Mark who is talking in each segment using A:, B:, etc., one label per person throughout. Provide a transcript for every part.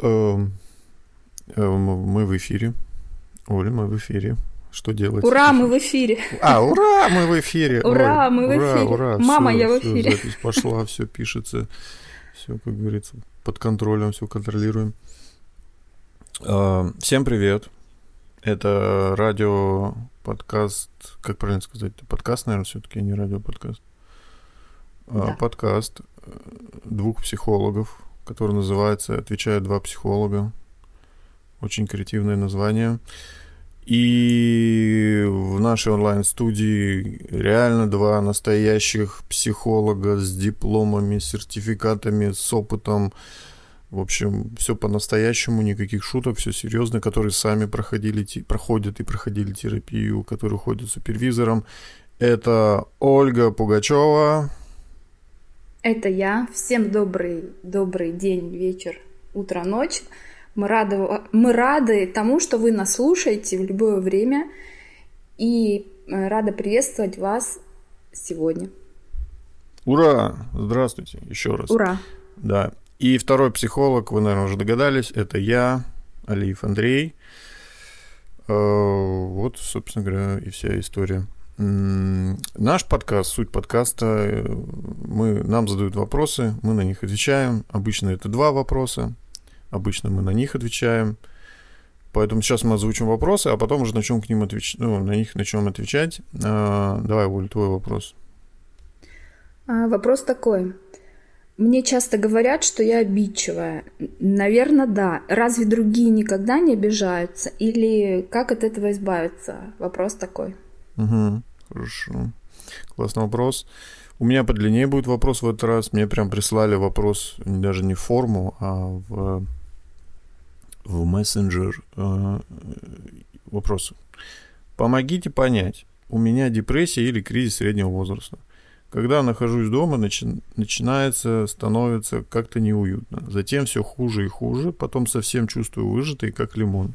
A: Эм, э, Мы в эфире. Оля, мы в эфире. Что делать?
B: Ура, мы в эфире.
A: А, ура, мы в эфире.
B: Ура,
A: Ой,
B: мы в
A: ура,
B: эфире.
A: Ура,
B: Мама,
A: всё,
B: я в эфире.
A: запись пошла, все пишется. Все, как говорится, под контролем, все контролируем. А, Всем привет. Это радио подкаст, как правильно сказать, это подкаст, наверное, все-таки, а не радио подкаст.
B: Да.
A: Подкаст э, двух психологов, который называется «Отвечают два психолога». Очень креативное название. И в нашей онлайн-студии реально два настоящих психолога с дипломами, сертификатами, с опытом. В общем, все по-настоящему, никаких шуток, все серьезно, которые сами проходили, проходят и проходили терапию, которые ходят супервизором. Это Ольга Пугачева.
B: Это я. Всем добрый, добрый день, вечер, утро, ночь. Мы рады, мы рады тому, что вы нас слушаете в любое время. И э, рада приветствовать вас сегодня.
A: Ура! Здравствуйте еще раз.
B: Ура!
A: Да. И второй психолог, вы, наверное, уже догадались, это я, Алиев Андрей. Э, Вот, собственно говоря, и вся история. Наш подкаст, суть подкаста, мы, нам задают вопросы, мы на них отвечаем. Обычно это два вопроса, обычно мы на них отвечаем. Поэтому сейчас мы озвучим вопросы, а потом уже начнем к ним отвечать, ну, на них начнем отвечать. Э, Давай, Оль, твой вопрос.
B: А, Вопрос такой. Мне часто говорят, что я обидчивая. Наверное, да. Разве другие никогда не обижаются? Или как от этого избавиться? Вопрос такой.
A: Угу, хорошо. Классный вопрос. У меня подлиннее будет вопрос в этот раз. Мне прям прислали вопрос даже не в форму, а в, в мессенджер э, вопросы. Помогите понять, у меня депрессия или кризис среднего возраста. Когда нахожусь дома, начи- начинается, становится как-то неуютно. Затем все хуже и хуже, потом совсем чувствую выжатый, как лимон.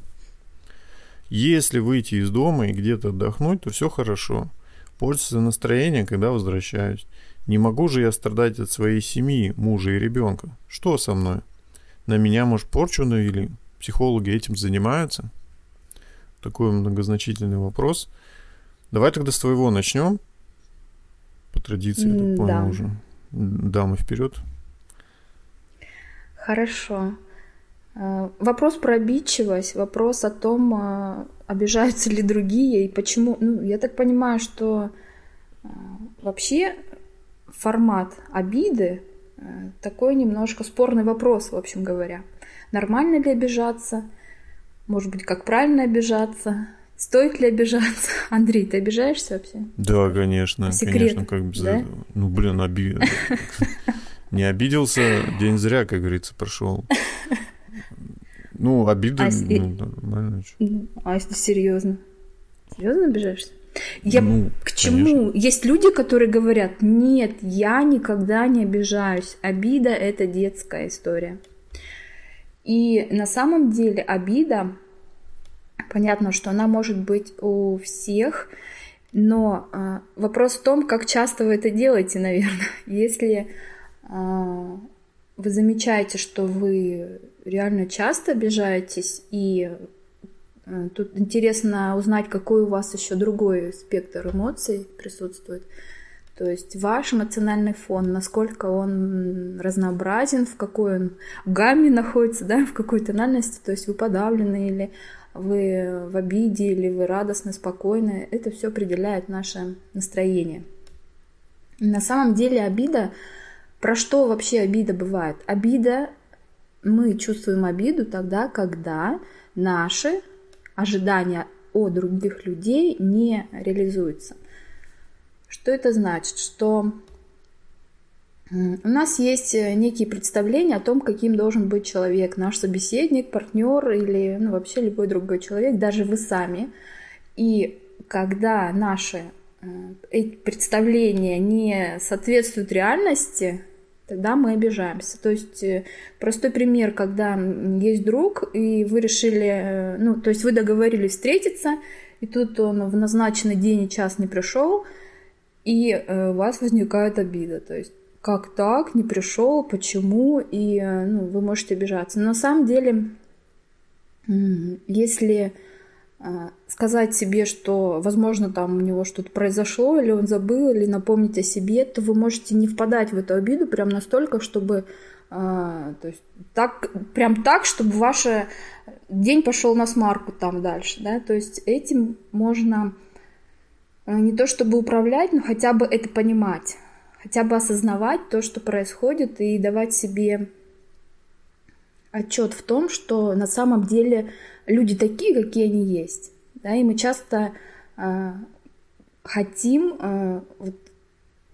A: Если выйти из дома и где-то отдохнуть, то все хорошо. Портится настроение, когда возвращаюсь. Не могу же я страдать от своей семьи, мужа и ребенка. Что со мной? На меня, может, порчу навели? Психологи этим занимаются? Такой многозначительный вопрос. Давай тогда с твоего начнем. По традиции, я так понял
B: да.
A: уже. Дамы вперед.
B: Хорошо. Э, Вопрос про обидчивость, вопрос о том, э, обижаются ли другие и почему. Ну, я так понимаю, что э, вообще формат обиды э, такой немножко спорный вопрос, в общем говоря. Нормально ли обижаться? Может быть, как правильно обижаться? Стоит ли обижаться? Андрей, ты обижаешься вообще?
A: Да, конечно,
B: Секрет,
A: конечно, как без
B: да?
A: этого. Ну, блин, оби... Не обиделся, день зря, как говорится, прошел. Ну, обида,
B: А если-
A: ну, нормально.
B: Ну, А если серьезно? Серьезно обижаешься? Я
A: Ну,
B: к чему? Есть люди, которые говорят, нет, я никогда не обижаюсь. Обида это детская история. И на самом деле обида, понятно, что она может быть у всех, но а, вопрос в том, как часто вы это делаете, наверное. Если а, вы замечаете, что вы реально часто обижаетесь, и э, тут интересно узнать, какой у вас еще другой спектр эмоций присутствует. То есть ваш эмоциональный фон, насколько он разнообразен, в какой он гамме находится, да, в какой тональности, то есть вы подавлены или вы в обиде, или вы радостны, спокойны, это все определяет наше настроение. На самом деле обида, про что вообще обида бывает? Обида, мы чувствуем обиду тогда, когда наши ожидания от других людей не реализуются. Что это значит? Что у нас есть э, некие представления о том, каким должен быть человек, наш собеседник, партнер или ну, вообще любой другой человек, даже вы сами. И когда наши э, представления не соответствуют реальности, тогда мы обижаемся. То есть э, простой пример, когда есть друг, и вы решили, э, ну, то есть вы договорились встретиться, и тут он в назначенный день и час не пришел, и э, у вас возникает обида. То есть как так, не пришел, почему, и ну, вы можете обижаться. Но на самом деле, если сказать себе, что, возможно, там у него что-то произошло, или он забыл, или напомнить о себе, то вы можете не впадать в эту обиду прям настолько, чтобы а, то есть так, прям так, чтобы ваш день пошел на смарку там дальше, да, то есть этим можно а, не то чтобы управлять, но хотя бы это понимать, хотя бы осознавать то, что происходит, и давать себе отчет в том, что на самом деле люди такие, какие они есть. Да, и мы часто э, хотим, э, вот,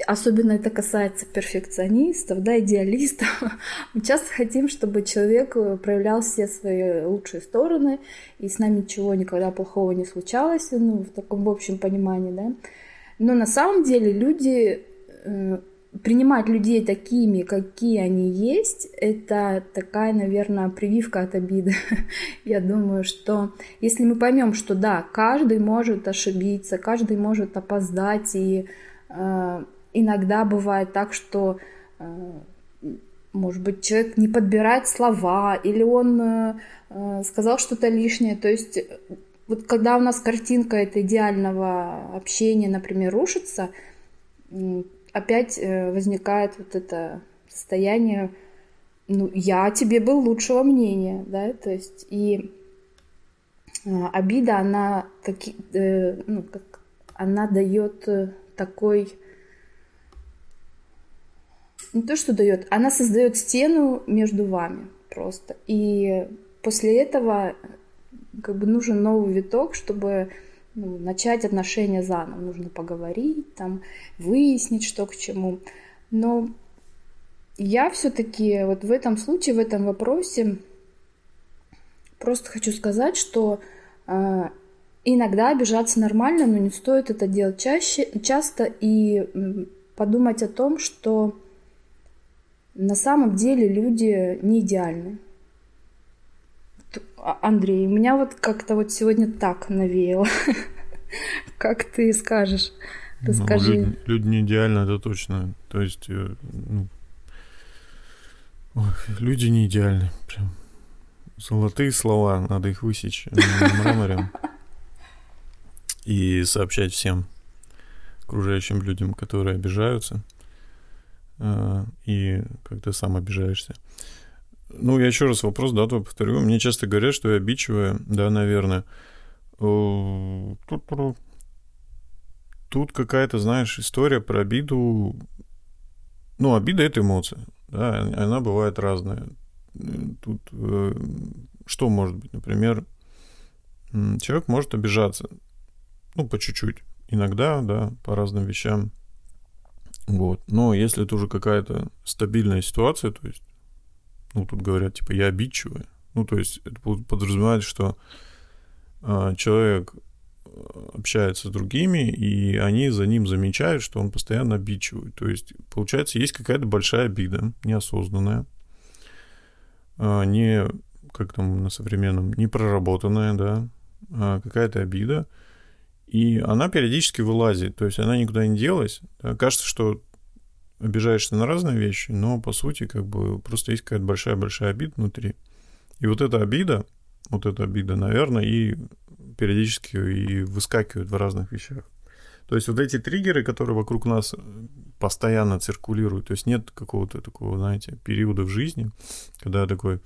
B: особенно это касается перфекционистов, да, идеалистов, мы часто хотим, чтобы человек проявлял все свои лучшие стороны, и с нами ничего никогда плохого не случалось, ну, в таком в общем понимании, да. Но на самом деле люди э, принимать людей такими, какие они есть, это такая, наверное, прививка от обиды. Я думаю, что если мы поймем, что да, каждый может ошибиться, каждый может опоздать, и э, иногда бывает так, что, э, может быть, человек не подбирает слова, или он э, э сказал что-то лишнее, то есть вот когда у нас картинка это идеального общения, например, рушится, опять э, возникает вот это состояние, ну, я тебе был лучшего мнения, да, то есть и э, обида, она, таки, э, ну, как, она дает такой, не то, что дает, она создает стену между вами просто. И после этого как бы нужен новый виток, чтобы ну, начать отношения заново. Нужно поговорить, там, выяснить, что к чему. Но я все-таки вот в этом случае, в этом вопросе просто хочу сказать, что э, иногда обижаться нормально, но не стоит это делать чаще, часто и подумать о том, что на самом деле люди не идеальны. А, Андрей, у меня вот как-то вот сегодня так навеяло. Как ты скажешь?
A: Ну, Расскажи. Ну, люди, люди не идеальны, это точно. То есть, э, ну, ой, люди не идеальны. Прям золотые слова, надо их высечь на мраморе и сообщать всем окружающим людям, которые обижаются, э, и ты сам обижаешься. Ну, я еще раз вопрос, да, то повторю. Мне часто говорят, что я обидчивая, да, наверное. Тут, тут какая-то, знаешь, история про обиду. Ну, обида — это эмоция, да, она бывает разная. Тут э, что может быть? Например, человек может обижаться, ну, по чуть-чуть. Иногда, да, по разным вещам. Вот. Но если это уже какая-то стабильная ситуация, то есть ну, тут говорят, типа, я обидчивый. Ну, то есть это подразумевает, что э, человек общается с другими, и они за ним замечают, что он постоянно обидчивый. То есть, получается, есть какая-то большая обида, неосознанная, э, не, как там на современном, не проработанная, да, а какая-то обида, и она периодически вылазит, то есть она никуда не делась. Кажется, что обижаешься на разные вещи, но по сути как бы просто есть какая-то большая-большая обида внутри. И вот эта обида, вот эта обида, наверное, и периодически и выскакивает в разных вещах. То есть вот эти триггеры, которые вокруг нас постоянно циркулируют, то есть нет какого-то такого, знаете, периода в жизни, когда такой,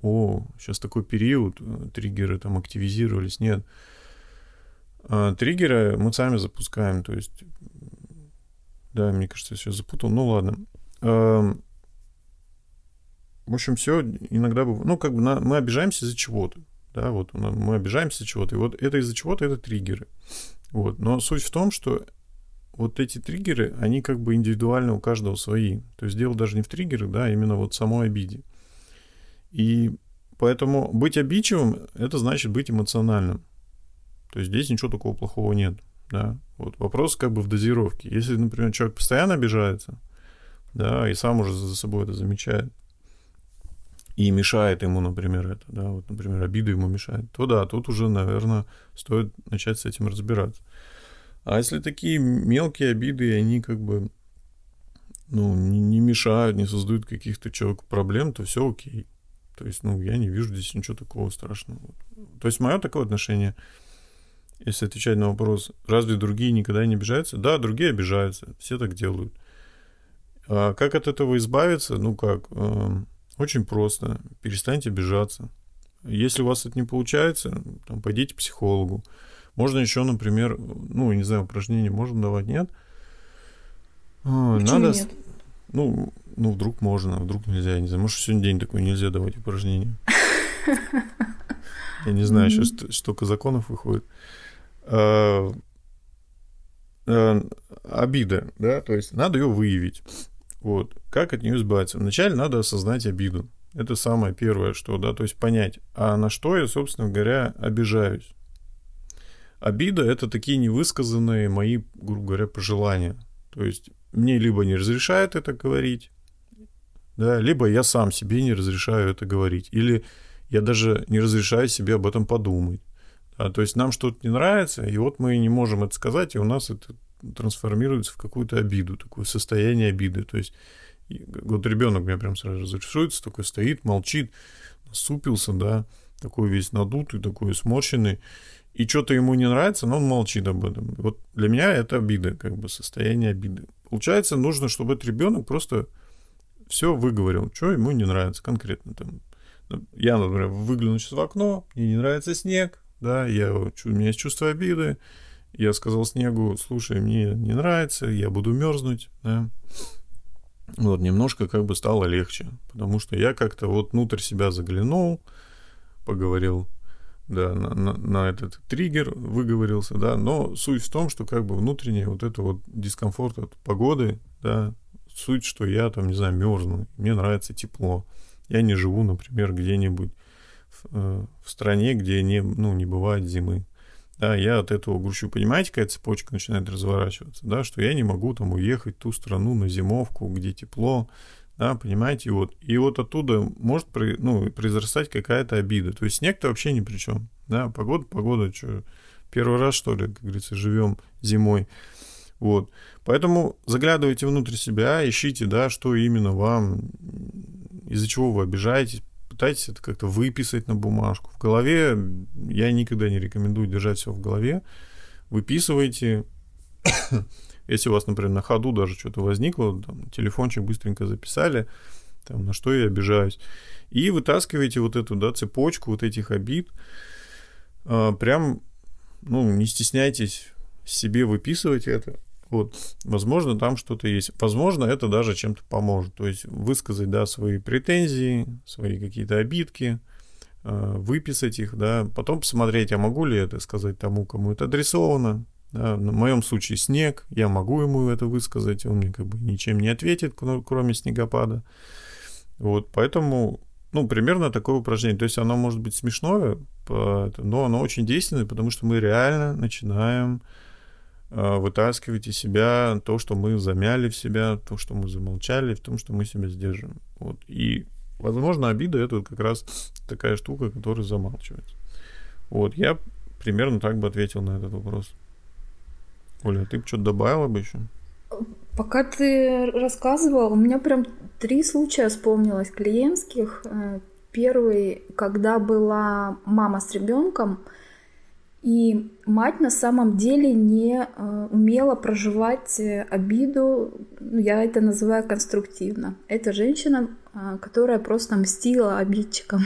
A: о, сейчас такой период, триггеры там активизировались, нет. А, триггеры мы сами запускаем, то есть да, мне кажется, я сейчас запутал. Ну ладно. Эм, в общем, все иногда бывает. Ну, как бы на, мы обижаемся из-за чего-то. Да, вот мы обижаемся из-за чего-то. И вот это из-за чего-то это триггеры. Вот. Но суть в том, что вот эти триггеры, они как бы индивидуально у каждого свои. То есть дело даже не в триггерах, да, а именно вот самой обиде. И поэтому быть обидчивым, это значит быть эмоциональным. То есть здесь ничего такого плохого нет да. Вот вопрос как бы в дозировке. Если, например, человек постоянно обижается, да, и сам уже за собой это замечает, и мешает ему, например, это, да, вот, например, обида ему мешает, то да, тут уже, наверное, стоит начать с этим разбираться. А если такие мелкие обиды, они как бы ну, не мешают, не создают каких-то человеку проблем, то все окей. То есть, ну, я не вижу здесь ничего такого страшного. То есть, мое такое отношение, если отвечать на вопрос, разве другие никогда не обижаются? Да, другие обижаются, все так делают. А как от этого избавиться? Ну как, э, очень просто. Перестаньте обижаться. Если у вас это не получается, там, пойдите к психологу. Можно еще, например, ну, не знаю, упражнения можно давать, нет?
B: А, надо... нет?
A: Ну, ну, вдруг можно, а вдруг нельзя, я не знаю. Может, сегодня день такой, нельзя давать упражнения. Я не знаю, сейчас столько законов выходит. А, обида, да, то есть надо ее выявить. Вот. Как от нее избавиться? Вначале надо осознать обиду. Это самое первое, что, да, то есть понять, а на что я, собственно говоря, обижаюсь. Обида — это такие невысказанные мои, грубо говоря, пожелания. То есть мне либо не разрешают это говорить, да, либо я сам себе не разрешаю это говорить, или я даже не разрешаю себе об этом подумать. Да, то есть нам что-то не нравится, и вот мы не можем это сказать, и у нас это трансформируется в какую-то обиду, такое состояние обиды. То есть вот ребенок меня прям сразу разрисуется, такой стоит, молчит, супился, да, такой весь надутый, такой сморщенный, и что-то ему не нравится, но он молчит об этом. Вот для меня это обида, как бы состояние обиды. Получается, нужно, чтобы этот ребенок просто все выговорил, что ему не нравится конкретно. Там, я, например, выгляну сейчас в окно, мне не нравится снег, да, я, у меня есть чувство обиды, я сказал снегу, слушай, мне не нравится, я буду мерзнуть, да. Вот, немножко как бы стало легче, потому что я как-то вот внутрь себя заглянул, поговорил, да, на, на, на этот триггер выговорился, да, но суть в том, что как бы внутренний вот это вот дискомфорт от погоды, да, суть, что я там, не знаю, мерзну, мне нравится тепло, я не живу, например, где-нибудь э, в стране, где не, ну, не бывает зимы, да, я от этого грущу. Понимаете, какая цепочка начинает разворачиваться, да, что я не могу там уехать в ту страну на зимовку, где тепло, да, понимаете, вот. И вот оттуда может ну, произрастать какая-то обида. То есть снег-то вообще ни при чем, да, погода, погода, что, первый раз, что ли, как говорится, живем зимой. Вот. Поэтому заглядывайте внутрь себя, ищите, да, что именно вам, из-за чего вы обижаетесь, пытайтесь это как-то выписать на бумажку. В голове я никогда не рекомендую держать все в голове. Выписывайте. Если у вас, например, на ходу даже что-то возникло, там, телефончик быстренько записали, там, на что я обижаюсь. И вытаскиваете вот эту, да, цепочку вот этих обид. А, прям, ну, не стесняйтесь себе выписывать это. Вот, возможно, там что-то есть. Возможно, это даже чем-то поможет. То есть высказать, да, свои претензии, свои какие-то обидки, э, выписать их, да, потом посмотреть, а могу ли это сказать тому, кому это адресовано. Да. В моем случае снег, я могу ему это высказать, он мне как бы ничем не ответит, кроме снегопада. Вот, поэтому, ну, примерно такое упражнение. То есть оно может быть смешное, но оно очень действенное, потому что мы реально начинаем вытаскивать из себя то, что мы замяли в себя, то, что мы замолчали, в том, что мы себя сдерживаем. Вот. И, возможно, обида это как раз такая штука, которая замалчивается. Вот, я примерно так бы ответил на этот вопрос. Оля, ты бы что-то добавила бы еще?
B: Пока ты рассказывал, у меня прям три случая вспомнилось клиентских. Э, первый, когда была мама с ребенком, и мать на самом деле не э, умела проживать э, обиду, ну, я это называю конструктивно. Это женщина, э, которая просто мстила обидчикам.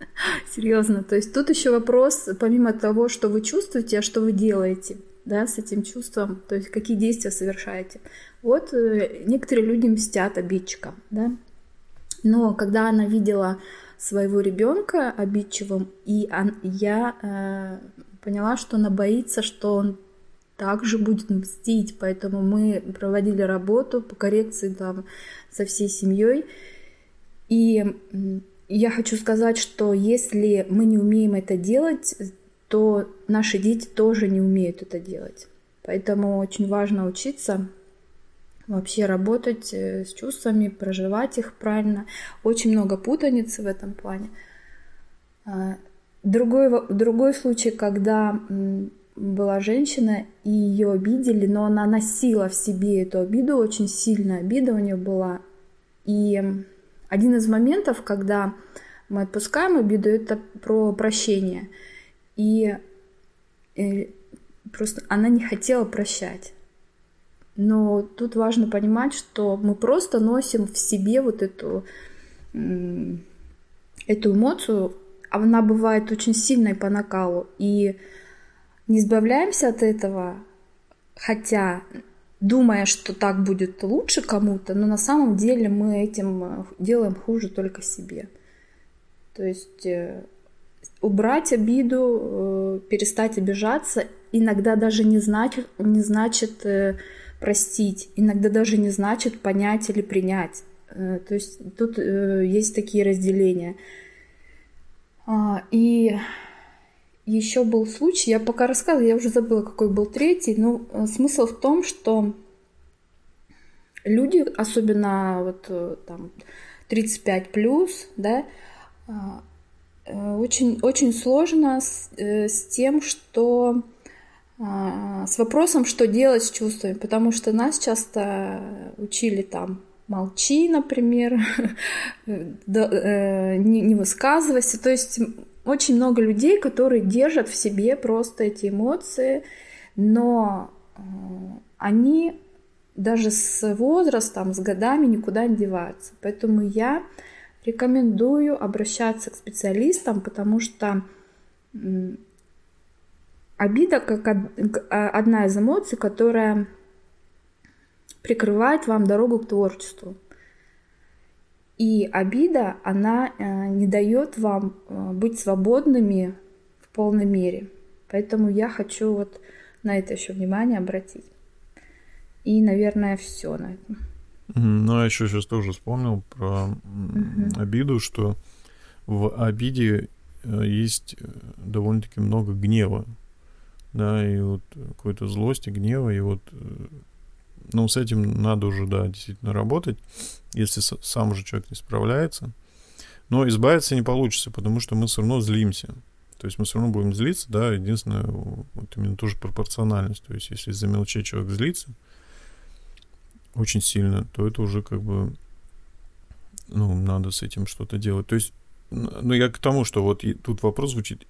B: Серьезно. То есть тут еще вопрос, помимо того, что вы чувствуете, а что вы делаете да, с этим чувством, то есть какие действия совершаете. Вот некоторые люди мстят обидчикам, да. Но когда она видела своего ребенка обидчивым, и я поняла, что она боится, что он также будет мстить, поэтому мы проводили работу по коррекции там со всей семьей. И я хочу сказать, что если мы не умеем это делать, то наши дети тоже не умеют это делать. Поэтому очень важно учиться вообще работать э, с чувствами, проживать их правильно. Очень много путаницы в этом плане. Другой, другой случай, когда была женщина, и ее обидели, но она носила в себе эту обиду, очень сильная обида у нее была. И один из моментов, когда мы отпускаем обиду, это про прощение. И э, просто она не хотела прощать. Но тут важно понимать, что мы просто носим в себе вот эту, эту эмоцию. Она бывает очень сильной по накалу. И не избавляемся от этого, хотя думая, что так будет лучше кому-то, но на самом деле мы этим э, делаем хуже только себе. То есть э, убрать обиду, э, перестать обижаться, иногда даже не значит, не значит простить, иногда даже не значит понять или принять. То есть тут есть такие разделения. А, и еще был случай, я пока рассказывала, я уже забыла, какой был третий, но э, смысл в том, что люди, особенно вот э, там 35 плюс, да, а, э, очень, очень сложно с, с тем, что а, с вопросом, что делать с чувствами, потому что нас часто учили там молчи, например, не высказывайся. То есть очень много людей, которые держат в себе просто эти эмоции, но э, они даже с возрастом, с годами никуда не деваются. Поэтому я рекомендую обращаться к специалистам, потому что обида как а, одна из эмоций, которая прикрывает вам дорогу к творчеству. И обида, она э, не дает вам э, быть свободными в полной мере. Поэтому я хочу вот на это еще внимание обратить. И, наверное, все на этом.
A: Ну, я еще сейчас тоже вспомнил про угу. обиду, что в обиде э, есть довольно-таки много гнева, да, и вот какой-то злости, гнева, и вот ну, с этим надо уже, да, действительно работать, если сам уже человек не справляется. Но избавиться не получится, потому что мы все равно злимся. То есть мы все равно будем злиться, да, единственное, вот именно тоже пропорциональность. То есть если из-за мелочей человек злится очень сильно, то это уже как бы, ну, надо с этим что-то делать. То есть, ну, я к тому, что вот тут вопрос звучит,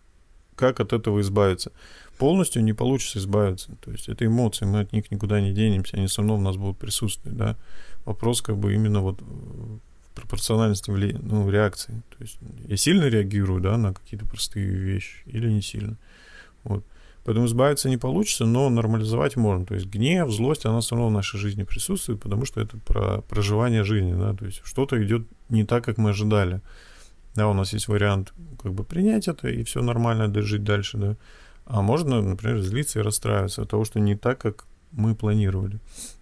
A: как от этого избавиться? полностью не получится избавиться. То есть это эмоции, мы от них никуда не денемся, они все равно у нас будут присутствовать, да. Вопрос как бы именно вот в пропорциональности ну, реакции. То есть я сильно реагирую, да, на какие-то простые вещи или не сильно. Вот. Поэтому избавиться не получится, но нормализовать можно. То есть гнев, злость, она все равно в нашей жизни присутствует, потому что это про проживание жизни, да, то есть что-то идет не так, как мы ожидали. Да, у нас есть вариант как бы принять это и все нормально, жить дальше, да. А можно, например, злиться и расстраиваться от того, что не так, как мы планировали.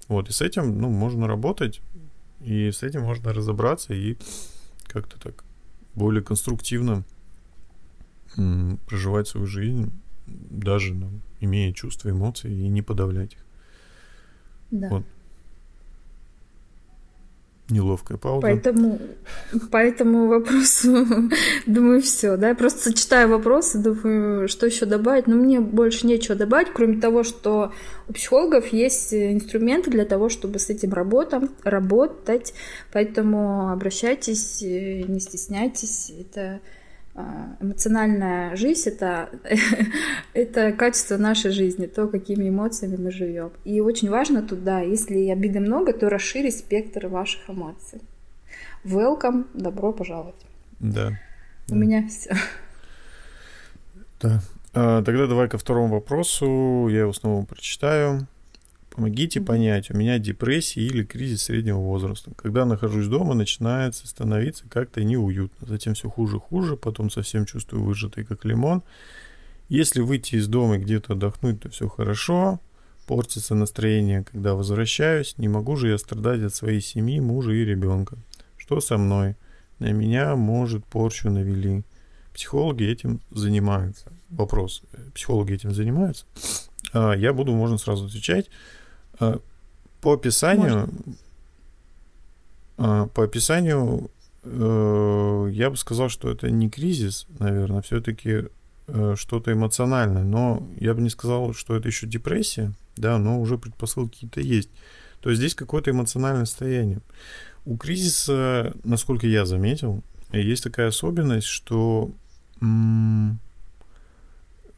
A: Вот, и с этим, ну, можно работать, и с этим можно разобраться и как-то так более конструктивно м, проживать свою жизнь, даже ну, имея чувства, эмоции, и не подавлять их.
B: Да. Вот
A: неловкая пауза.
B: Поэтому, по этому вопросу, думаю, все, да, я просто читаю вопросы, думаю, что еще добавить, но мне больше нечего добавить, кроме того, что у психологов есть инструменты для того, чтобы с этим работом, работать, поэтому обращайтесь, не стесняйтесь, это эмоциональная жизнь это, это качество нашей жизни, то, какими эмоциями мы живем. И очень важно туда, если обиды много, то расширить спектр ваших эмоций. Welcome, добро пожаловать.
A: Да.
B: У да. меня все.
A: Да. А, тогда давай ко второму вопросу. Я его снова прочитаю. Помогите понять, у меня депрессия или кризис среднего возраста. Когда нахожусь дома, начинается становиться как-то неуютно. Затем все хуже хуже, потом совсем чувствую выжатый как лимон. Если выйти из дома и где-то отдохнуть, то все хорошо. Портится настроение, когда возвращаюсь. Не могу же я страдать от своей семьи, мужа и ребенка. Что со мной? На меня, может, порчу навели. Психологи этим занимаются. Вопрос. Психологи этим занимаются? А, я буду, можно сразу отвечать. А, по описанию, Можно. по описанию, э, я бы сказал, что это не кризис, наверное, все-таки э, что-то эмоциональное, но я бы не сказал, что это еще депрессия, да, но уже предпосылки какие-то есть. То есть здесь какое-то эмоциональное состояние. У кризиса, насколько я заметил, есть такая особенность, что, э,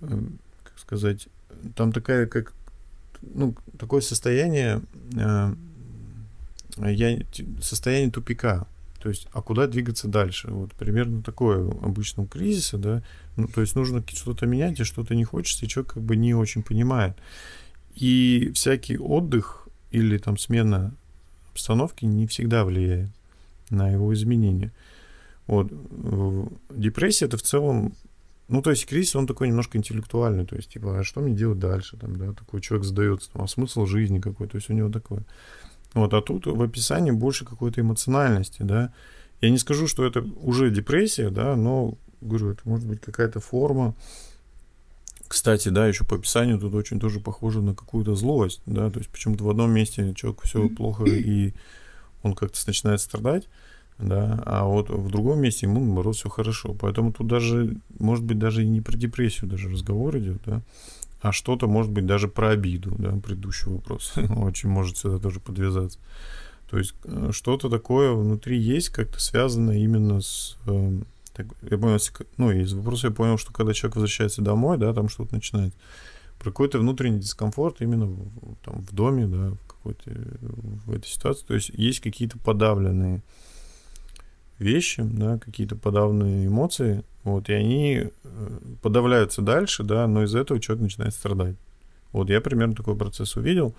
A: как сказать, там такая, как, ну, такое состояние, э, я, состояние тупика. То есть, а куда двигаться дальше? Вот примерно такое обычно у кризиса, да. Ну, то есть нужно что-то менять, и что-то не хочется, и человек как бы не очень понимает. И всякий отдых или там смена обстановки не всегда влияет на его изменения. Вот. Депрессия это в целом, ну, то есть кризис, он такой немножко интеллектуальный, то есть, типа, а что мне делать дальше, там, да, такой человек задается, там, а смысл жизни какой, то есть у него такое. Вот, а тут в описании больше какой-то эмоциональности, да. Я не скажу, что это уже депрессия, да, но, говорю, это может быть какая-то форма. Кстати, да, еще по описанию тут очень тоже похоже на какую-то злость, да, то есть почему-то в одном месте человек все плохо и он как-то начинает страдать, да, а вот в другом месте ему, наоборот, все хорошо. Поэтому тут даже, может быть, даже не про депрессию даже разговор идет, да, а что-то, может быть, даже про обиду, да, предыдущий вопрос. Очень может сюда тоже подвязаться. То есть э, что-то такое внутри есть, как-то связано именно с... Э, так, я понял, ну, из вопроса я понял, что когда человек возвращается домой, да, там что-то начинает. Про какой-то внутренний дискомфорт именно там, в доме, да, в какой-то в этой ситуации. То есть есть какие-то подавленные вещи, да, какие-то подавленные эмоции, вот, и они э, подавляются дальше, да, но из-за этого человек начинает страдать. Вот, я примерно такой процесс увидел.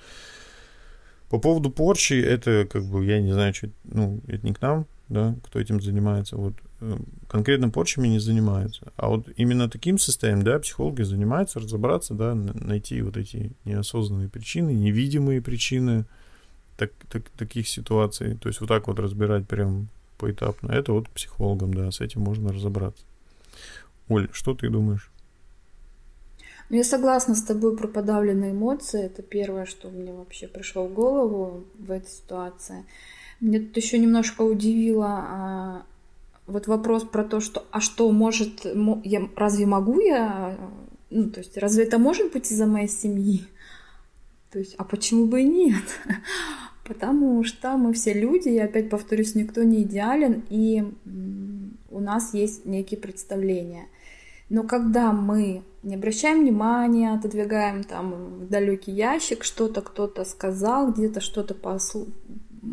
A: По поводу порчи, это как бы, я не знаю, что, ну, это не к нам, да, кто этим занимается. Вот э, конкретно порчами не занимаются. А вот именно таким состоянием, да, психологи занимаются, разобраться, да, найти вот эти неосознанные причины, невидимые причины так, так, таких ситуаций. То есть вот так вот разбирать прям поэтапно. Это вот психологом, да, с этим можно разобраться. Оль, что ты думаешь?
B: Ну, я согласна с тобой про подавленные эмоции. Это первое, что мне вообще пришло в голову в этой ситуации. Мне тут еще немножко удивило а, вот вопрос про то, что а что может, я, разве могу я, ну, то есть разве это может быть из-за моей семьи? То есть, а почему бы и нет? Потому что мы все люди, я опять повторюсь, никто не идеален, и у нас есть некие представления. Но когда мы не обращаем внимания, отодвигаем там в далекий ящик, что-то кто-то сказал, где-то что-то послу...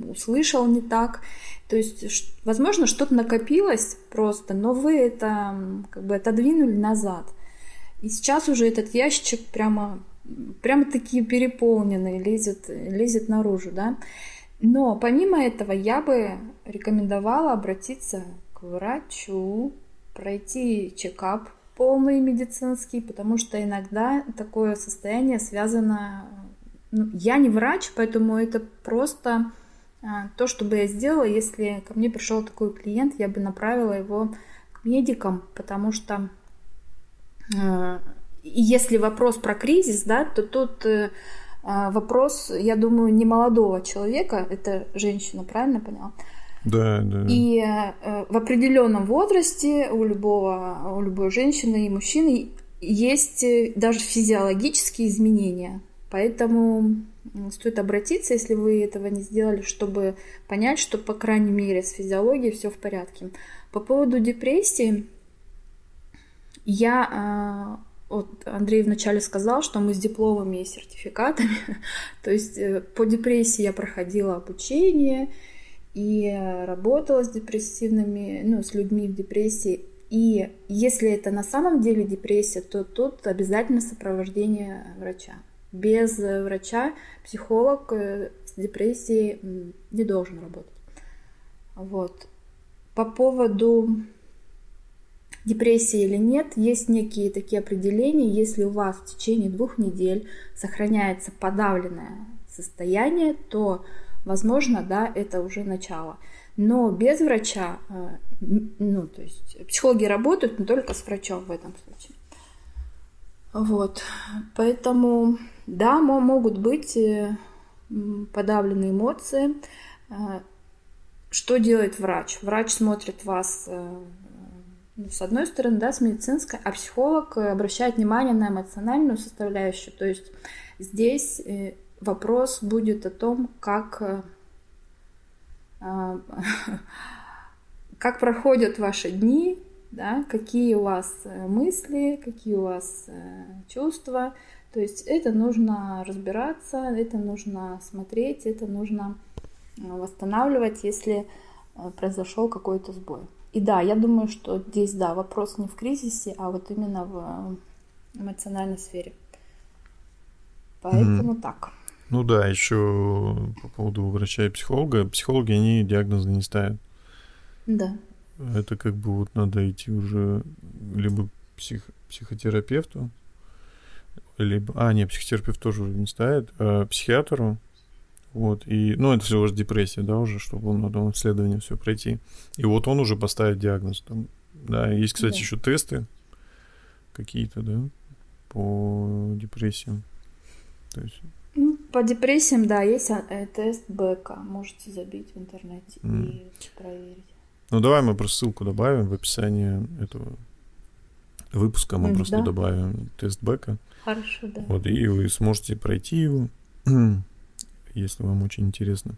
B: услышал не так, то есть, возможно, что-то накопилось просто, но вы это как бы отодвинули назад. И сейчас уже этот ящик прямо прямо такие переполненные, лезет, лезет наружу, да. Но помимо этого я бы рекомендовала обратиться к врачу, пройти чекап полный медицинский, потому что иногда такое состояние связано... Ну, я не врач, поэтому это просто а, то, что бы я сделала, если ко мне пришел такой клиент, я бы направила его к медикам, потому что а, и если вопрос про кризис, да, то тут э, а, вопрос, я думаю, не молодого человека, это женщина, правильно поняла?
A: Да, да.
B: И э, в определенном возрасте у любого, у любой женщины и мужчины есть э, даже физиологические изменения. Поэтому стоит обратиться, если вы этого не сделали, чтобы понять, что, по крайней мере, с физиологией все в порядке. По поводу депрессии, я а, вот Андрей вначале сказал, что мы с дипломами и сертификатами. То есть э, по депрессии я проходила обучение и работала с депрессивными, ну, с людьми в депрессии. И если это на самом деле депрессия, то тут обязательно сопровождение врача. Без врача психолог э, с депрессией не должен работать. Вот. По поводу депрессия или нет, есть некие такие определения. Если у вас в течение двух недель сохраняется подавленное состояние, то, возможно, да, это уже начало. Но без врача, э, ну, то есть психологи работают, но только с врачом в этом случае. Вот, поэтому, да, могут быть э, подавленные эмоции. Э, что делает врач? Врач смотрит вас с одной стороны, да, с медицинской, а психолог обращает внимание на эмоциональную составляющую. То есть здесь э, вопрос будет о том, как, э, а, как проходят ваши дни, да, какие у вас э, мысли, какие у вас чувства. То есть это нужно разбираться, это нужно смотреть, это нужно восстанавливать, если произошел какой-то сбой. И да, я думаю, что здесь, да, вопрос не в кризисе, а вот именно в эмоциональной сфере. Поэтому mm. так.
A: Ну да, еще по поводу врача и психолога. Психологи, они диагнозы не ставят.
B: Да.
A: Это как бы вот надо идти уже либо псих, психотерапевту, либо... А, нет, психотерапевт тоже не ставит, а психиатру, вот, и, ну, это всего лишь депрессия, да, уже, чтобы он надо исследование все пройти. И вот он уже поставит диагноз. Там, да, есть, кстати, да. еще тесты какие-то, да, по депрессиям. То есть...
B: Ну, по депрессиям, да, есть а, э, тест БК. Можете забить в интернете mm. и проверить.
A: Ну, давай мы просто ссылку добавим в описании этого выпуска. Мы mm, просто да? добавим тест Бека.
B: Хорошо, да.
A: Вот, и вы сможете пройти его если вам очень интересно.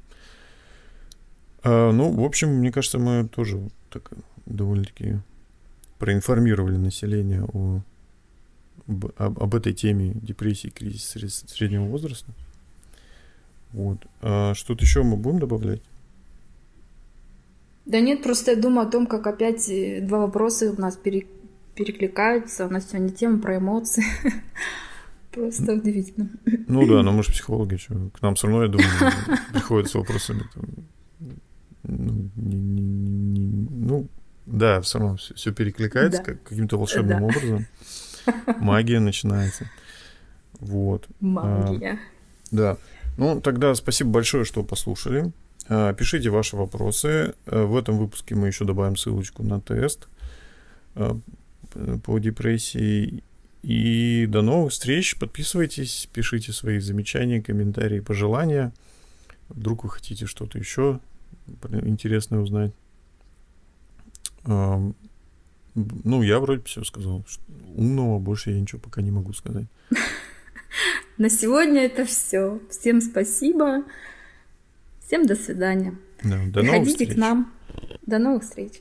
A: А, ну, в общем, мне кажется, мы тоже так довольно-таки проинформировали население о, об, об этой теме депрессии, кризис среднего возраста. Вот. А что-то еще мы будем добавлять?
B: Да нет, просто я думаю о том, как опять э, два вопроса у нас пере, перекликаются. У нас сегодня тема про эмоции. Просто удивительно.
A: Ну да, но мы же психологи, что к нам все равно, я думаю, приходят с вопросами. Там, ну, не, не, не, ну, да, все равно все, все перекликается да. как, каким-то волшебным да. образом. Магия начинается. Вот.
B: Магия. А,
A: да. Ну, тогда спасибо большое, что послушали. А, пишите ваши вопросы. А, в этом выпуске мы еще добавим ссылочку на тест а, по депрессии и до новых встреч. Подписывайтесь, пишите свои замечания, комментарии, пожелания. Вдруг вы хотите что-то еще интересное узнать. Ну, я вроде все сказал. Умного больше я ничего пока не могу сказать.
B: На сегодня это все. Всем спасибо. Всем до свидания.
A: Да, до Приходите
B: к нам. До новых встреч.